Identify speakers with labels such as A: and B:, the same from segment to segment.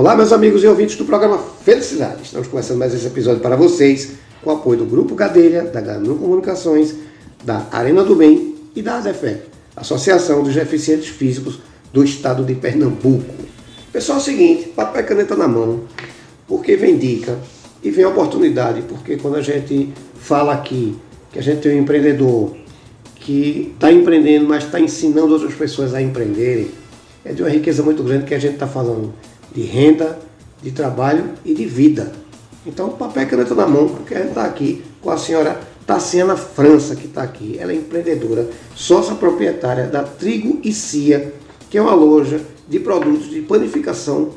A: Olá, meus amigos e ouvintes do programa Felicidade. Estamos começando mais esse episódio para vocês com o apoio do Grupo Gadelha, da Ganu Comunicações, da Arena do Bem e da ADEFE, Associação dos Deficientes Físicos do Estado de Pernambuco. Pessoal, é o seguinte, papel e caneta na mão, porque vem dica e vem oportunidade, porque quando a gente fala aqui que a gente tem um empreendedor que está empreendendo, mas está ensinando outras pessoas a empreenderem, é de uma riqueza muito grande que a gente está falando de renda, de trabalho e de vida. Então, papel e caneta na mão, porque a gente está aqui com a senhora Tassiana França, que está aqui. Ela é empreendedora, sócia proprietária da Trigo e Cia, que é uma loja de produtos de panificação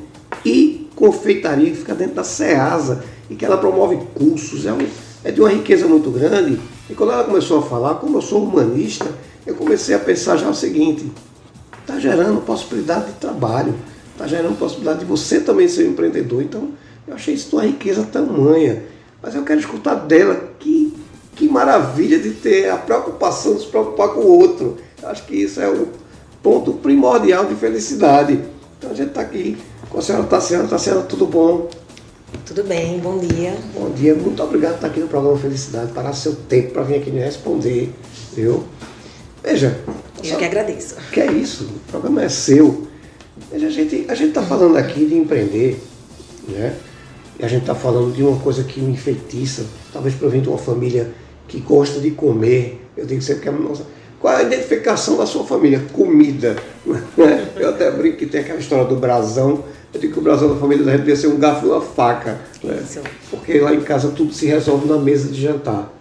A: e confeitaria que fica dentro da SEASA e que ela promove cursos. É, um, é de uma riqueza muito grande. E quando ela começou a falar, como eu sou humanista, eu comecei a pensar já o seguinte: está gerando possibilidade de trabalho, está gerando possibilidade de você também ser um empreendedor. Então, eu achei isso uma riqueza tamanha. Mas eu quero escutar dela que, que maravilha de ter a preocupação de se preocupar com o outro. Eu acho que isso é o ponto primordial de felicidade. Então a gente está aqui com a senhora Tassiana. Tassiana, tudo bom?
B: Tudo bem, bom dia.
A: Bom dia, muito obrigado por estar aqui no programa Felicidade, parar seu tempo para vir aqui me responder, viu? Veja.
B: Eu só, que agradeço.
A: Que é isso, o programa é seu. A gente a está falando aqui de empreender, né? E a gente está falando de uma coisa que me enfeitiça, talvez provém de uma família que gosta de comer. Eu digo sempre que a nossa. Qual é a identificação da sua família? Comida. Né? Eu até brinco que tem aquela história do brasão. Eu digo que o brasão da família da gente devia ser um garfo e uma faca. Né? Porque lá em casa tudo se resolve na mesa de jantar.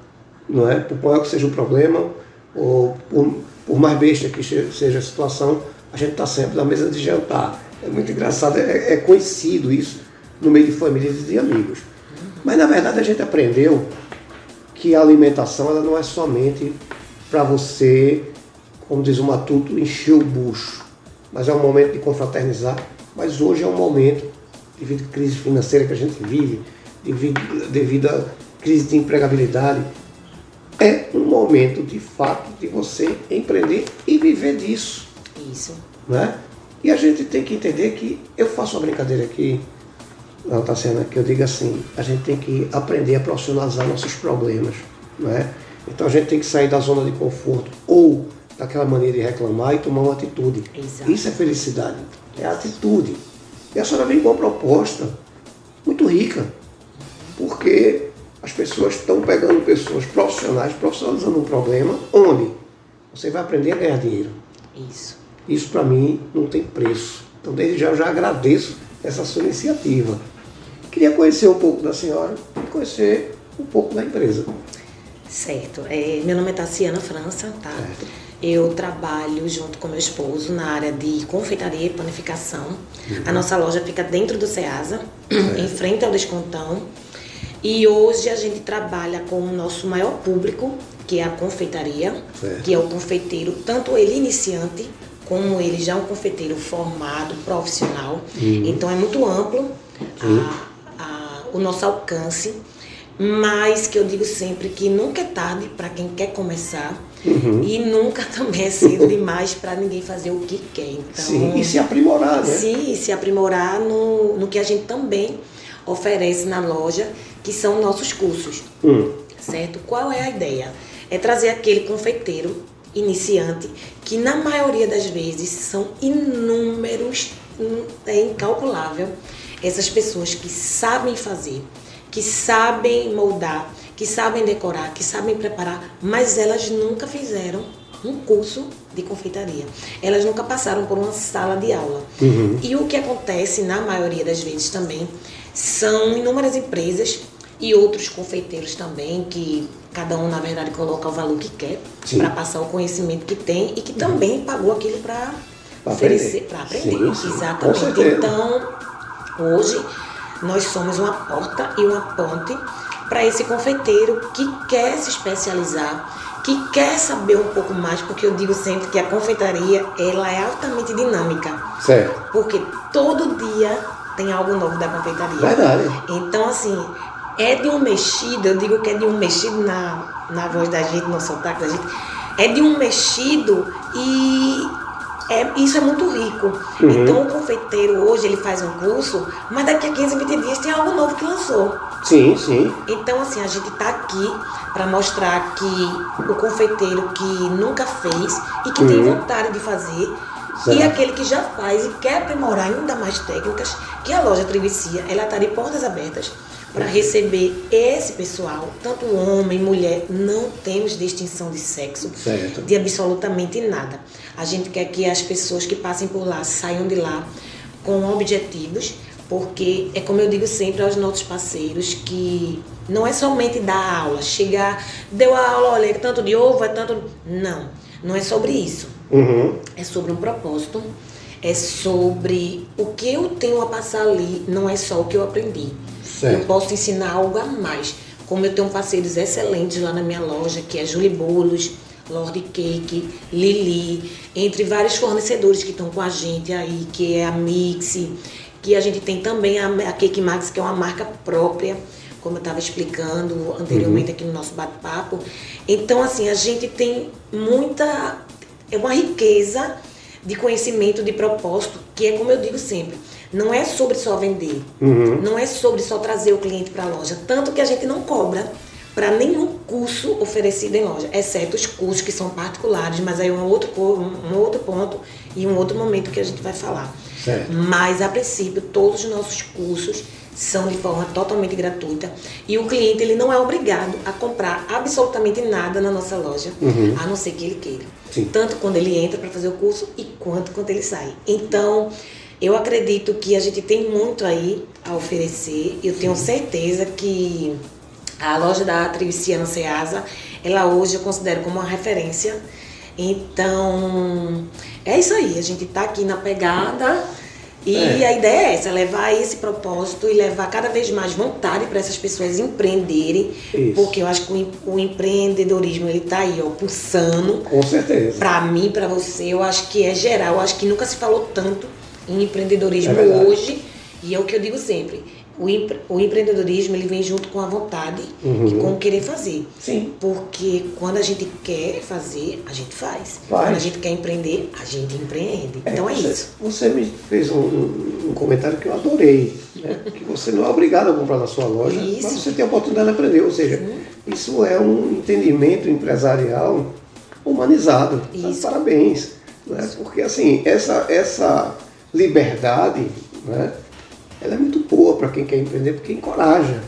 A: Não é? Por maior que seja o problema, ou por, por mais besta que seja a situação, a gente está sempre na mesa de jantar. É muito engraçado, é, é conhecido isso no meio de famílias e de amigos. Mas na verdade a gente aprendeu que a alimentação ela não é somente para você, como diz o Matuto, encher o bucho, mas é um momento de confraternizar. Mas hoje é um momento, devido à crise financeira que a gente vive, devido, devido à crise de empregabilidade, é um momento de fato de você empreender e viver disso.
B: Isso.
A: Né? E a gente tem que entender que eu faço uma brincadeira aqui, não, tá sendo que eu digo assim, a gente tem que aprender a profissionalizar nossos problemas, né? Então a gente tem que sair da zona de conforto ou daquela maneira de reclamar e tomar uma atitude.
B: Exato.
A: Isso é felicidade, é atitude. E a senhora vem com uma proposta muito rica, porque as pessoas estão pegando pessoas profissionais, profissionalizando um problema, onde você vai aprender a ganhar dinheiro.
B: Isso.
A: Isso para mim não tem preço. Então desde já eu já agradeço essa sua iniciativa. Queria conhecer um pouco da senhora e conhecer um pouco da empresa.
B: Certo. É, meu nome é Tassiana França, tá? Certo. Eu trabalho junto com meu esposo na área de confeitaria e panificação. Uhum. A nossa loja fica dentro do Ceasa, certo. em frente ao descontão. E hoje a gente trabalha com o nosso maior público, que é a confeitaria, certo. que é o confeiteiro, tanto ele iniciante, como ele já é um confeiteiro formado, profissional. Uhum. Então é muito amplo. A, o nosso alcance, mas que eu digo sempre que nunca é tarde para quem quer começar uhum. e nunca também é cedo demais para ninguém fazer o que quer. Então,
A: sim, e se aprimorar, né?
B: Sim, se aprimorar no, no que a gente também oferece na loja, que são nossos cursos. Uhum. Certo? Qual é a ideia? É trazer aquele confeiteiro iniciante, que na maioria das vezes são inúmeros, é incalculável essas pessoas que sabem fazer, que sabem moldar, que sabem decorar, que sabem preparar, mas elas nunca fizeram um curso de confeitaria. Elas nunca passaram por uma sala de aula. Uhum. E o que acontece, na maioria das vezes também, são inúmeras empresas e outros confeiteiros também, que cada um, na verdade, coloca o valor que quer para passar o conhecimento que tem e que também uhum. pagou aquilo para oferecer, para aprender. Sim, sim. Exatamente. Então, Hoje, nós somos uma porta e uma ponte para esse confeiteiro que quer se especializar, que quer saber um pouco mais, porque eu digo sempre que a confeitaria ela é altamente dinâmica.
A: Certo.
B: Porque todo dia tem algo novo da confeitaria.
A: Verdade.
B: Então, assim, é de um mexido, eu digo que é de um mexido na, na voz da gente, no sotaque da gente, é de um mexido e é, isso é muito rico. Uhum. Então o confeiteiro hoje ele faz um curso, mas daqui a 15, 20 dias tem algo novo que lançou.
A: Sim, sim.
B: Então assim, a gente está aqui para mostrar que o confeiteiro que nunca fez e que uhum. tem vontade de fazer Certo. E aquele que já faz e quer aprimorar ainda mais técnicas, que a loja Trivicia, ela está de portas abertas para receber esse pessoal, tanto homem, mulher, não temos distinção de sexo,
A: certo.
B: de absolutamente nada. A gente quer que as pessoas que passem por lá saiam de lá com objetivos, porque é como eu digo sempre aos nossos parceiros que não é somente dar aula, chegar, deu a aula, olha, é tanto de ovo, é tanto. Não, não é sobre isso.
A: Uhum.
B: É sobre um propósito, é sobre o que eu tenho a passar ali, não é só o que eu aprendi.
A: Certo.
B: Eu posso ensinar algo a mais. Como eu tenho parceiros excelentes lá na minha loja, que é Julie Bolos, Lord Cake, Lili, entre vários fornecedores que estão com a gente aí, que é a Mix, que a gente tem também a, a Cake Max, que é uma marca própria, como eu estava explicando anteriormente uhum. aqui no nosso bate-papo. Então, assim, a gente tem muita. É uma riqueza de conhecimento, de propósito, que é como eu digo sempre, não é sobre só vender,
A: uhum.
B: não é sobre só trazer o cliente para a loja, tanto que a gente não cobra para nenhum curso oferecido em loja, exceto os cursos que são particulares, mas aí é um outro, um outro ponto e um outro momento que a gente vai falar.
A: Certo.
B: Mas a princípio todos os nossos cursos são de forma totalmente gratuita e o cliente ele não é obrigado a comprar absolutamente nada na nossa loja,
A: uhum.
B: a não ser que ele queira.
A: Sim.
B: Tanto quando ele entra para fazer o curso e quanto quando ele sai. Então, eu acredito que a gente tem muito aí a oferecer. Eu tenho certeza que a loja da Triviciana Ceasa, ela hoje eu considero como uma referência. Então, é isso aí. A gente está aqui na pegada. E é. a ideia é essa, levar esse propósito e levar cada vez mais vontade para essas pessoas empreenderem,
A: Isso.
B: porque eu acho que o, empreendedorismo ele está aí, ó, pulsando.
A: Com certeza.
B: Para mim, para você, eu acho que é geral, eu acho que nunca se falou tanto em empreendedorismo é hoje, e é o que eu digo sempre. O, empre, o empreendedorismo ele vem junto com a vontade
A: uhum.
B: e com o querer fazer.
A: Sim.
B: Porque quando a gente quer fazer, a gente faz.
A: faz.
B: Quando a gente quer empreender, a gente empreende.
A: É,
B: então é
A: você,
B: isso.
A: Você me fez um, um comentário que eu adorei. Né? que você não é obrigado a comprar na sua loja,
B: isso.
A: mas você tem a oportunidade de aprender. Ou seja,
B: Sim.
A: isso é um entendimento empresarial humanizado. Tá?
B: Isso.
A: Parabéns. Né? Porque assim, essa, essa liberdade, né, ela é muito boa para quem quer empreender, porque encoraja.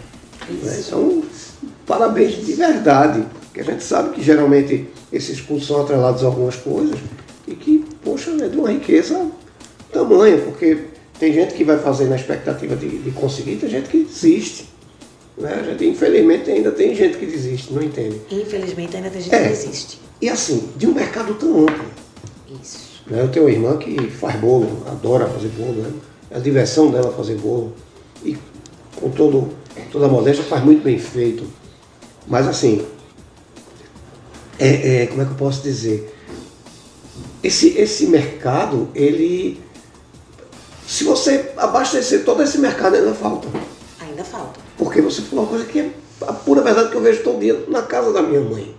A: Né? Então, parabéns de verdade, porque a gente sabe que geralmente esses cursos são atrelados a algumas coisas e que, poxa, é de uma riqueza tamanha, porque tem gente que vai fazer na expectativa de, de conseguir, tem gente que desiste. Né? Gente, infelizmente ainda tem gente que desiste, não entende?
B: Infelizmente ainda tem gente
A: É.
B: que desiste.
A: E assim, de um mercado tão amplo.
B: Isso.
A: Né? Eu tenho uma irmã que faz bolo, adora fazer bolo, né? é a diversão dela fazer bolo. E com todo, toda a modéstia faz muito bem feito. Mas assim, é, é, como é que eu posso dizer? Esse, esse mercado, ele. Se você abastecer todo esse mercado, ainda falta.
B: Ainda falta.
A: Porque você falou uma coisa que é a pura verdade que eu vejo todo dia na casa da minha mãe.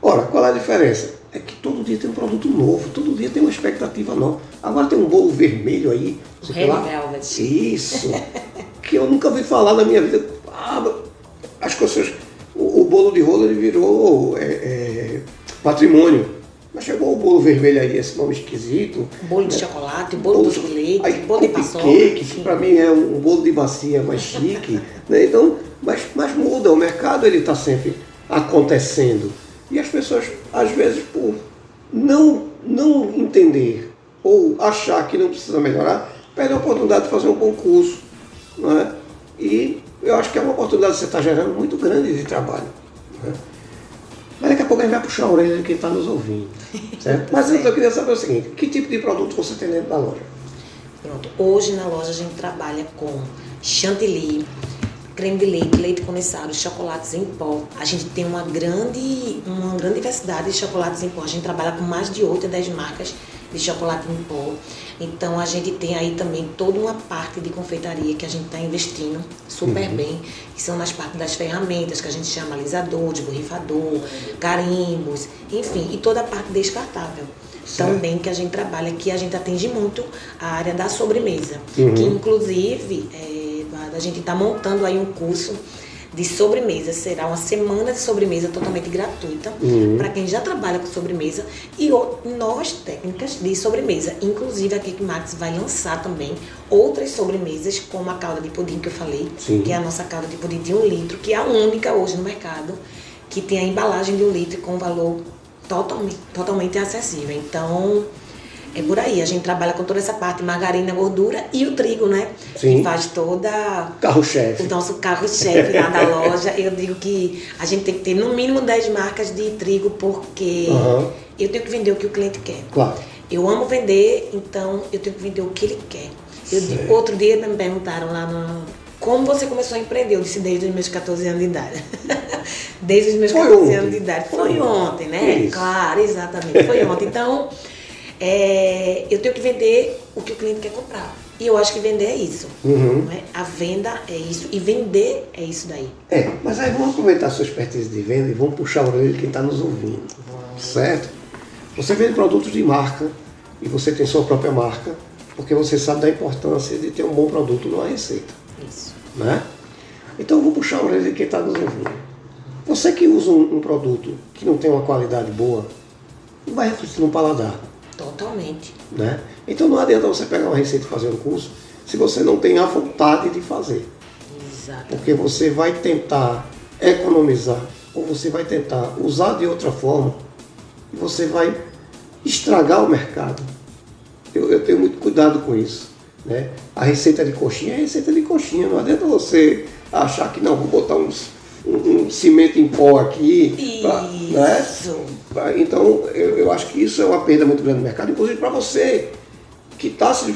A: Ora, qual é a diferença? É que todo dia tem um produto novo, todo dia tem uma expectativa nova. Agora tem um bolo vermelho aí. Sei
B: Red
A: lá.
B: Velvet.
A: Isso. que eu nunca vi falar na minha vida. Ah, as coisas. O, o bolo de rolo ele virou é, é, patrimônio. Mas chegou o bolo vermelho aí, esse nome esquisito.
B: Bolo de chocolate, bolo doce de leite,
A: aí,
B: bolo de paçoca.
A: que para mim é um, um bolo de bacia mais chique. né? Então, mas, mas muda, o mercado ele está sempre acontecendo. E as pessoas, às vezes, por não, não entender ou achar que não precisa melhorar, perdem a oportunidade de fazer um bom curso. Não é? E eu acho que é uma oportunidade que você está gerando muito grande de trabalho. né? Mas daqui a pouco a gente vai puxar a orelha de quem está nos ouvindo. Certo? Mas antes eu queria saber o seguinte, que tipo de produto você tem dentro da loja?
B: Pronto. Hoje na loja a gente trabalha com chantilly, creme de leite, leite condensado, chocolates em pó. A gente tem uma grande, uma grande diversidade de chocolates em pó. A gente trabalha com mais de 8 a 10 marcas de chocolate em pó. Então a gente tem aí também toda uma parte de confeitaria que a gente está investindo super bem, que são nas partes das ferramentas que a gente chama alisador, desborrifador, carimbos, enfim, e toda a parte descartável. certo. também que a gente trabalha, que a gente atende muito a área da sobremesa. Uhum. Que inclusive é, a gente está montando aí um curso de sobremesa. Será uma semana de sobremesa totalmente gratuita uhum. para quem já trabalha com sobremesa e novas técnicas de sobremesa. Inclusive a Cake Max vai lançar também outras sobremesas, como a calda de pudim que eu falei, Sim. que é a nossa calda de pudim de um litro, que é a única hoje no mercado, que tem a embalagem de um litro com valor totalmente, totalmente acessível. Então, é por aí, a gente trabalha com toda essa parte, margarina, gordura e o trigo, né?
A: Sim.
B: Que faz toda.
A: Carro-chefe.
B: O nosso carro-chefe lá da loja. Eu digo que a gente tem que ter no mínimo 10 marcas de trigo, porque uhum. eu tenho que vender o que o cliente quer.
A: Claro.
B: Eu amo vender, então eu tenho que vender o que ele quer. Eu, outro dia me perguntaram lá no. Como você começou a empreender? Eu disse desde os meus 14 anos de idade. desde os meus 14 anos de idade. Foi ontem, né? Isso. Claro, exatamente. Foi ontem. Então é, eu tenho que vender o que o cliente quer comprar. E eu acho que vender é isso.
A: Uhum.
B: É? A venda é isso e vender é isso daí.
A: É, mas aí vamos aproveitar a sua expertise de venda e vamos puxar o orelha de quem está nos ouvindo. Certo? Você vende produtos de marca e você tem sua própria marca, porque você sabe da importância de ter um bom produto numa receita.
B: Isso.
A: Né? Então eu vou puxar o orelha de quem está nos ouvindo. Você que usa um, um produto que não tem uma qualidade boa, não vai refletir no paladar.
B: Totalmente.
A: Né? Então não adianta você pegar uma receita e fazer um curso se você não tem a vontade de fazer.
B: Exato.
A: Porque você vai tentar economizar ou você vai tentar usar de outra forma e você vai estragar o mercado. Eu, eu tenho muito cuidado com isso. Né? A receita de coxinha é receita de coxinha. Não adianta você achar que não, vou botar uns um, um cimento em pó aqui.
B: Pra, né?
A: Então, eu, eu acho que isso é uma perda muito grande no mercado, inclusive para você que está se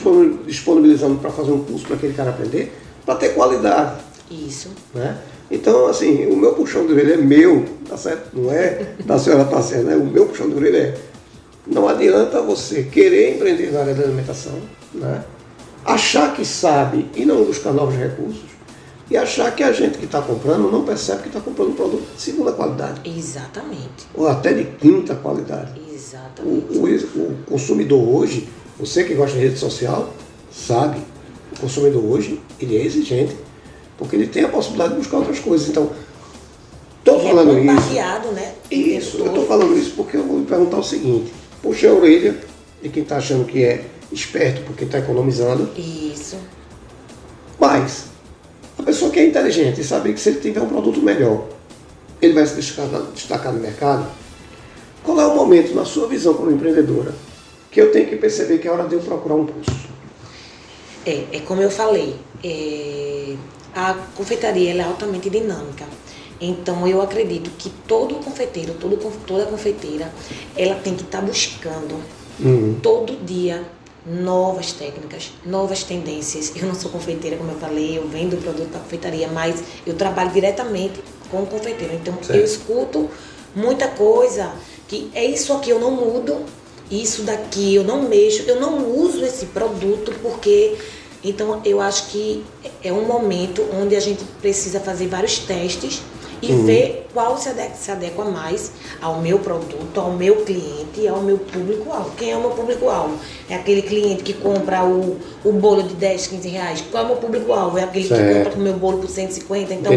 A: disponibilizando para fazer um curso para aquele cara aprender, para ter qualidade.
B: Isso.
A: Né? Então, assim, o meu puxão de orelha é meu, tá certo? Não é da senhora tá certo, né? O meu puxão de orelha é não adianta você querer empreender na área da alimentação, né? achar que sabe e não buscar novos recursos, e achar que a gente que está comprando não percebe que está comprando um produto de segunda qualidade.
B: Exatamente.
A: Ou até de quinta qualidade.
B: Exatamente.
A: O, o, o consumidor hoje, você que gosta de rede social, sabe, o consumidor hoje, ele é exigente, porque ele tem a possibilidade de buscar outras coisas. Então, estou é falando é
B: isso. Né?
A: Isso, eu estou falando isso porque eu vou perguntar o seguinte, puxa a orelha de quem está achando que é esperto porque está economizando.
B: Isso.
A: Mas que é inteligente e sabe que se ele tiver um produto melhor, ele vai se destacar, destacar no mercado. Qual é o momento, na sua visão como empreendedora, que eu tenho que perceber que é hora de eu procurar um curso?
B: É, é como eu falei, é, a confeitaria é altamente dinâmica. Então eu acredito que todo confeiteiro, todo, toda confeiteira, ela tem que estar tá buscando uhum. todo dia novas técnicas, novas tendências. Eu não sou confeiteira, como eu falei, eu vendo o produto da confeitaria, mas eu trabalho diretamente com o confeiteiro. Então certo. eu escuto muita coisa que é isso aqui eu não mudo, isso daqui eu não mexo, eu não uso esse produto porque então eu acho que é um momento onde a gente precisa fazer vários testes e uhum. ver qual se adequa, se adequa mais ao meu produto, ao meu cliente e ao meu público-alvo. Quem é o meu público-alvo? É aquele cliente que compra o, o bolo de 10, 15 reais. Qual é o meu público-alvo? É aquele certo. que compra o meu bolo por 150. Então,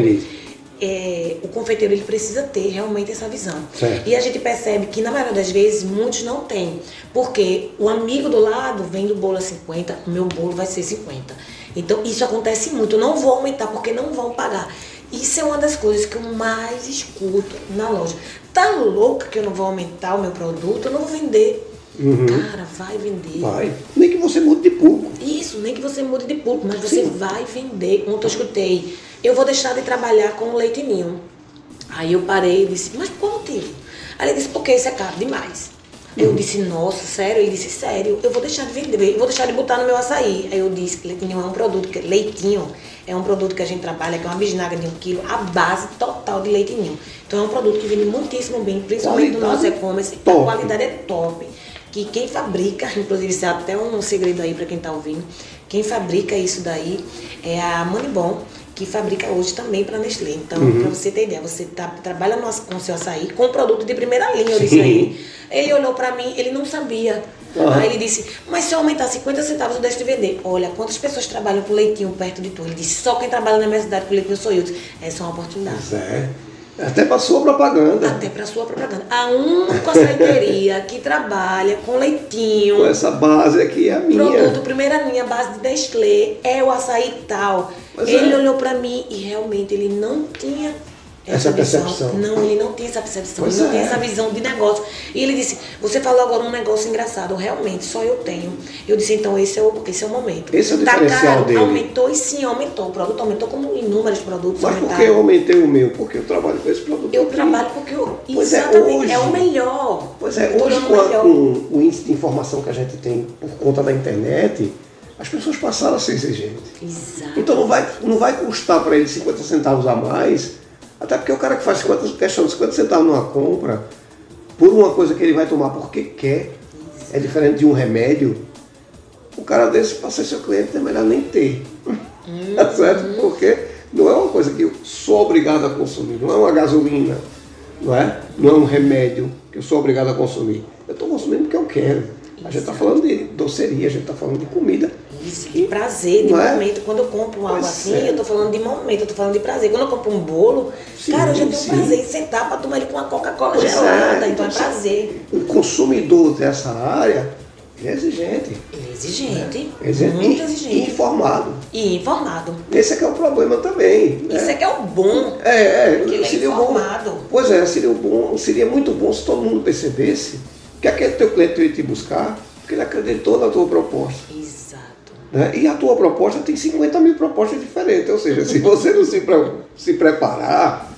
B: é, o confeiteiro ele precisa ter realmente essa visão.
A: Certo.
B: E a gente percebe que, na maioria das vezes, muitos não têm. Porque o amigo do lado vende o bolo a 50, o meu bolo vai ser 50. Então, isso acontece muito. Eu não vou aumentar porque não vão pagar. Isso é uma das coisas que eu mais escuto na loja. Tá louca que eu não vou aumentar o meu produto, eu não vou vender. Uhum. Cara, vai vender.
A: Vai. Nem que você mude de público.
B: Isso, nem que você mude de público, mas você Sim. vai vender. Ontem eu escutei, eu vou deixar de trabalhar com leite ninho. Aí eu parei e disse, mas qual motivo? Aí ele disse, porque isso é caro demais. Eu disse, nossa, sério? Ele disse, sério, eu vou deixar de vender, eu vou deixar de botar no meu açaí. Aí eu disse que leitinho é um produto, que leitinho é um produto que a gente trabalha, que é uma bisnaga de um quilo, a base total de leite ninho. Então é um produto que vende muitíssimo bem, principalmente no nosso e-commerce. A qualidade é top. Que quem fabrica, inclusive isso é até um segredo aí para quem está ouvindo, quem fabrica isso daí é a Monibon, que fabrica hoje também para Nestlé. Então, uhum. para você ter ideia, você tá, trabalha no, com o seu açaí com produto de primeira linha, eu disse a ele. Ele olhou para mim, ele não sabia. Uhum. Aí ele disse, mas se eu aumentar 50 centavos, eu deixo de vender. Olha, quantas pessoas trabalham com leitinho perto de tu? Ele disse, só quem trabalha na minha cidade com leitinho sou eu. Essa é uma oportunidade.
A: Pois é. Até para sua propaganda.
B: Até para sua propaganda. A única açaiteria que trabalha com leitinho.
A: Com essa base aqui é a minha.
B: Produto primeira linha, base de Nestlé, é o açaí tal. Pois ele é. olhou para mim e realmente ele não tinha
A: essa, essa percepção.
B: Não, ele não tem essa percepção, pois ele não é. tem essa visão de negócio. E ele disse, você falou agora um negócio engraçado, realmente, só eu tenho. Eu disse, então esse é o, esse é o momento.
A: Esse é o tá diferencial caro, dele.
B: aumentou e sim, aumentou. O produto aumentou como inúmeros produtos
A: Mas por que eu aumentei o meu? Porque eu trabalho com esse produto.
B: Eu aqui. trabalho porque eu, pois é, exatamente, é, hoje, é o melhor.
A: Pois é, hoje com, a, com o índice de informação que a gente tem por conta da internet, as pessoas passaram a ser exigentes.
B: Exato.
A: Então não vai, não vai custar para ele 50 centavos a mais até porque o cara que faz 50, questão de 50 centavos numa compra, por uma coisa que ele vai tomar porque quer, é diferente de um remédio, o cara desse, para ser seu cliente, é melhor nem ter. Hum, tá certo? Porque não é uma coisa que eu sou obrigado a consumir, não é uma gasolina, não é? Não é um remédio que eu sou obrigado a consumir. Eu estou consumindo porque eu quero. A gente está falando de doceria, a gente está falando de comida.
B: Isso, de prazer, de é? momento. Quando eu compro algo pois assim, é. eu estou falando de momento, eu estou falando de prazer. Quando eu compro um bolo, sim, cara, eu já tenho sim. prazer em sentar para tomar ele com uma Coca-Cola gelada, é. então é prazer.
A: O consumidor dessa área é exigente.
B: Ele é exigente. É. exigente. Muito exigente.
A: E informado.
B: E informado.
A: Esse é que é o problema também.
B: Né? Isso é que é o bom.
A: É, é.
B: ele seria é informado.
A: Bom, pois é, seria bom, seria muito bom se todo mundo percebesse que aquele teu cliente veio te buscar porque ele acreditou na tua proposta. Né? E a tua proposta tem 50 mil propostas diferentes. Ou seja, se você não se, se preparar,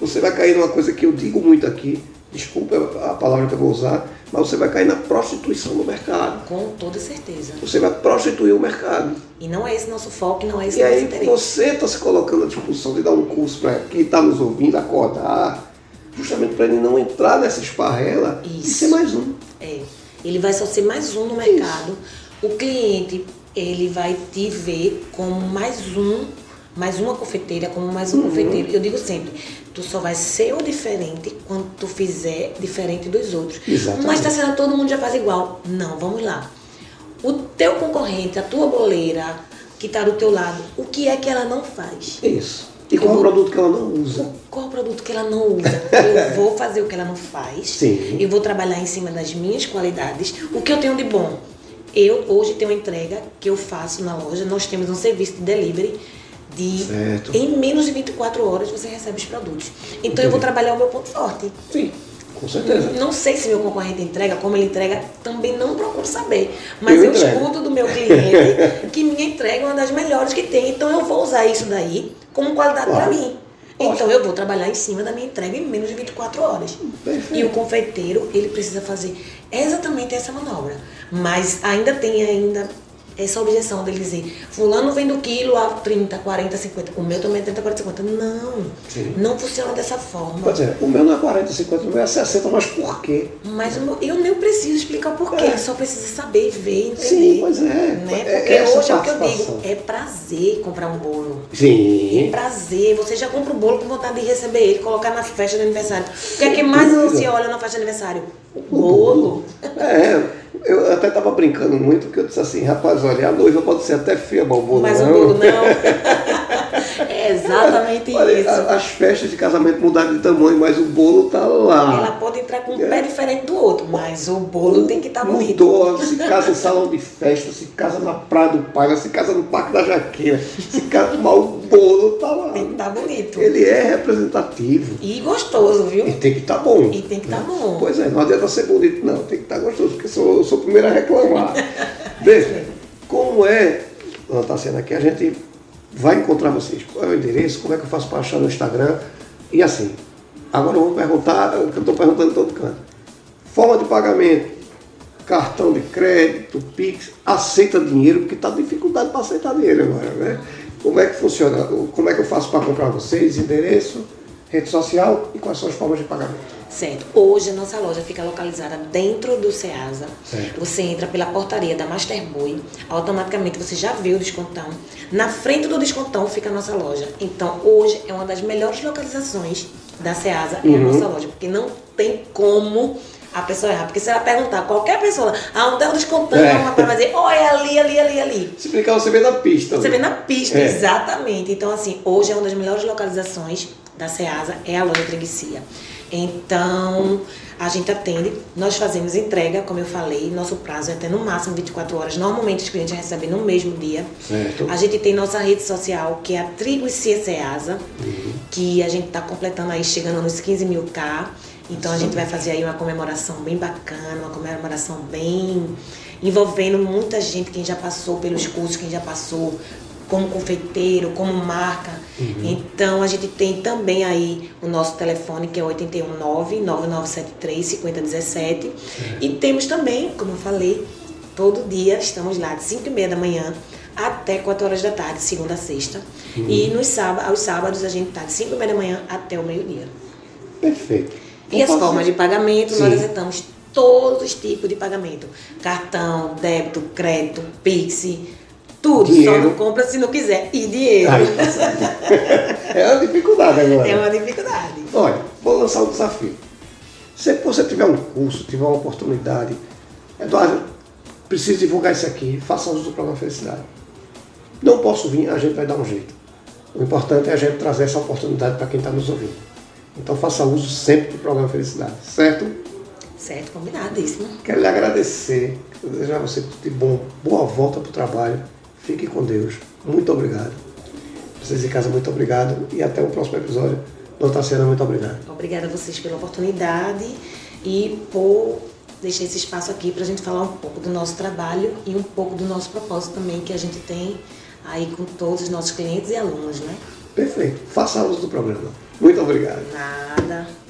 A: você vai cair numa coisa que eu digo muito aqui, desculpa a palavra que eu vou usar, mas você vai cair na prostituição do mercado.
B: Com toda certeza.
A: Você vai prostituir o mercado.
B: E não é esse nosso foco, não é esse
A: e
B: nosso
A: aí, interesse. você está se colocando à disposição de dar um curso para quem está nos ouvindo acordar, justamente para ele não entrar nessa esparrela Isso. e ser mais um.
B: É. Ele vai só ser mais um no mercado. Isso. O cliente, ele vai te ver como mais um, mais uma confeiteira, como mais um uhum. confeiteiro. Eu digo sempre, tu só vai ser o diferente quando tu fizer diferente dos outros.
A: Exatamente.
B: Mas tá sendo todo mundo já faz igual. Não, vamos lá. O teu concorrente, a tua boleira que está do teu lado, o que é que ela não faz?
A: Isso. E qual o produto que ela não usa?
B: Qual o produto que ela não usa? Eu vou fazer o que ela não faz.
A: Sim.
B: Eu vou trabalhar em cima das minhas qualidades. O que eu tenho de bom? Eu hoje tenho uma entrega que eu faço na loja. Nós temos um serviço de delivery de
A: certo.
B: em menos de 24 horas você recebe os produtos. Então Entendi. eu vou trabalhar o meu ponto forte.
A: Sim. Com certeza.
B: Não sei se meu concorrente entrega, como ele entrega, também não procuro saber. Mas eu, eu escuto do meu cliente que minha entrega é uma das melhores que tem. Então eu vou usar isso daí como qualidade claro. para mim. Então eu vou trabalhar em cima da minha entrega em menos de 24 horas.
A: Perfeito.
B: E o confeiteiro, ele precisa fazer exatamente essa manobra. Mas ainda tem ainda essa objeção dele dizer, fulano vem do quilo a 30, 40, 50, o meu também é 30, 40, 50. Não, Sim. não funciona dessa forma.
A: Pode ser, o meu não é 40, 50, o meu é 60, mas por quê?
B: Mas eu nem preciso explicar o porquê, é. só precisa saber, ver, entender.
A: Sim, pois é.
B: Né? É, Porque é hoje é o que eu digo, é prazer comprar um bolo.
A: Sim.
B: É prazer, você já compra o um bolo com vontade de receber ele, colocar na festa de aniversário. O que é que mais você olha na festa de aniversário? O bolo.
A: É eu até estava brincando muito, porque eu disse assim, rapaz, olha, a noiva pode ser até feia, mas o bolo
B: mas
A: não.
B: Mas o bolo não. é exatamente
A: olha,
B: isso.
A: As festas de casamento mudaram de tamanho, mas o bolo tá lá.
B: Ela pode entrar com um é. pé diferente do outro, mas o bolo tem que estar tá bonito.
A: Mudou, se casa em salão de festa, se casa na Praia do Pai, se casa no Parque da Jaqueira, se casa, mas o bolo tá lá.
B: Tem que estar tá bonito.
A: Ele é representativo.
B: E gostoso, viu?
A: E tem que estar tá bom.
B: E tem que estar tá bom.
A: Pois é, não adianta ser bonito, não, tem que estar tá gostoso, porque sou, sou o primeiro a reclamar. Veja, como é, Ana Tassiana, aqui a gente vai encontrar vocês. Qual é o endereço? Como é que eu faço para achar no Instagram? E assim, agora eu vou perguntar o que eu estou perguntando em todo canto. Forma de pagamento, cartão de crédito, Pix, aceita dinheiro, porque está dificuldade para aceitar dinheiro agora, né? Como é que funciona? Como é que eu faço para comprar vocês? Endereço, rede social e quais são as formas de pagamento.
B: Certo. Hoje a nossa loja fica localizada dentro do Ceasa.
A: Certo.
B: Você entra pela portaria da Masterboy, automaticamente você já vê o descontão. Na frente do descontão fica a nossa loja. Então hoje é uma das melhores localizações da Ceasa é a
A: Uhum.
B: nossa loja, porque não tem como a pessoa errar. Porque se ela perguntar, qualquer pessoa, ah, é o descontão?
A: É.
B: Ela vai dizer, é ali, ali, ali, ali.
A: Se explicar, você vê na pista.
B: Você
A: né?
B: vê na pista,
A: É.
B: exatamente. Então, assim, hoje é uma das melhores localizações da Ceasa, é a loja Treguicia. Então, a gente atende, nós fazemos entrega, como eu falei, nosso prazo é até no máximo 24 horas. Normalmente os clientes recebem no mesmo dia.
A: Certo.
B: A gente tem nossa rede social, que é a Triguicia Ceasa, que a gente está completando aí, chegando nos 15 mil K. Então a gente vai fazer aí uma comemoração bem bacana, uma comemoração bem envolvendo muita gente, quem já passou pelos cursos, quem já passou como confeiteiro, como marca. Então a gente tem também aí o nosso telefone que é 819 9973 5017 e temos também, como eu falei, todo dia estamos lá de 5 e meia da manhã até 4 horas da tarde, segunda a sexta. E nos sábados, aos sábados a gente está de 5 e meia da manhã até o meio-dia.
A: Perfeito.
B: E as formas de pagamento,
A: Sim.
B: nós aceitamos todos os tipos de pagamento. Cartão, débito, crédito, Pix, tudo. Só
A: Dinheiro.
B: não compra se não quiser. E dinheiro.
A: Certo. é uma dificuldade agora.
B: É uma dificuldade.
A: Olha, vou lançar um desafio. Se você tiver um curso, tiver uma oportunidade, Eduardo, preciso divulgar isso aqui, faça uso do programa Felicidade. Não posso vir, a gente vai dar um jeito. O importante é a gente trazer essa oportunidade para quem está nos ouvindo. Então faça uso sempre do programa Felicidade, certo?
B: Certo, combinadíssimo.
A: Quero lhe agradecer, desejar a você tudo de bom, boa volta para o trabalho. Fique com Deus. Muito obrigado. Vocês de casa, muito obrigado. E até o próximo episódio. Doutora Cena, muito obrigado.
B: Obrigada a vocês pela oportunidade e por deixar esse espaço aqui para a gente falar um pouco do nosso trabalho e um pouco do nosso propósito também que a gente tem aí com todos os nossos clientes e alunos, né?
A: Perfeito. Faça uso do programa. Muito obrigado.
B: Nada.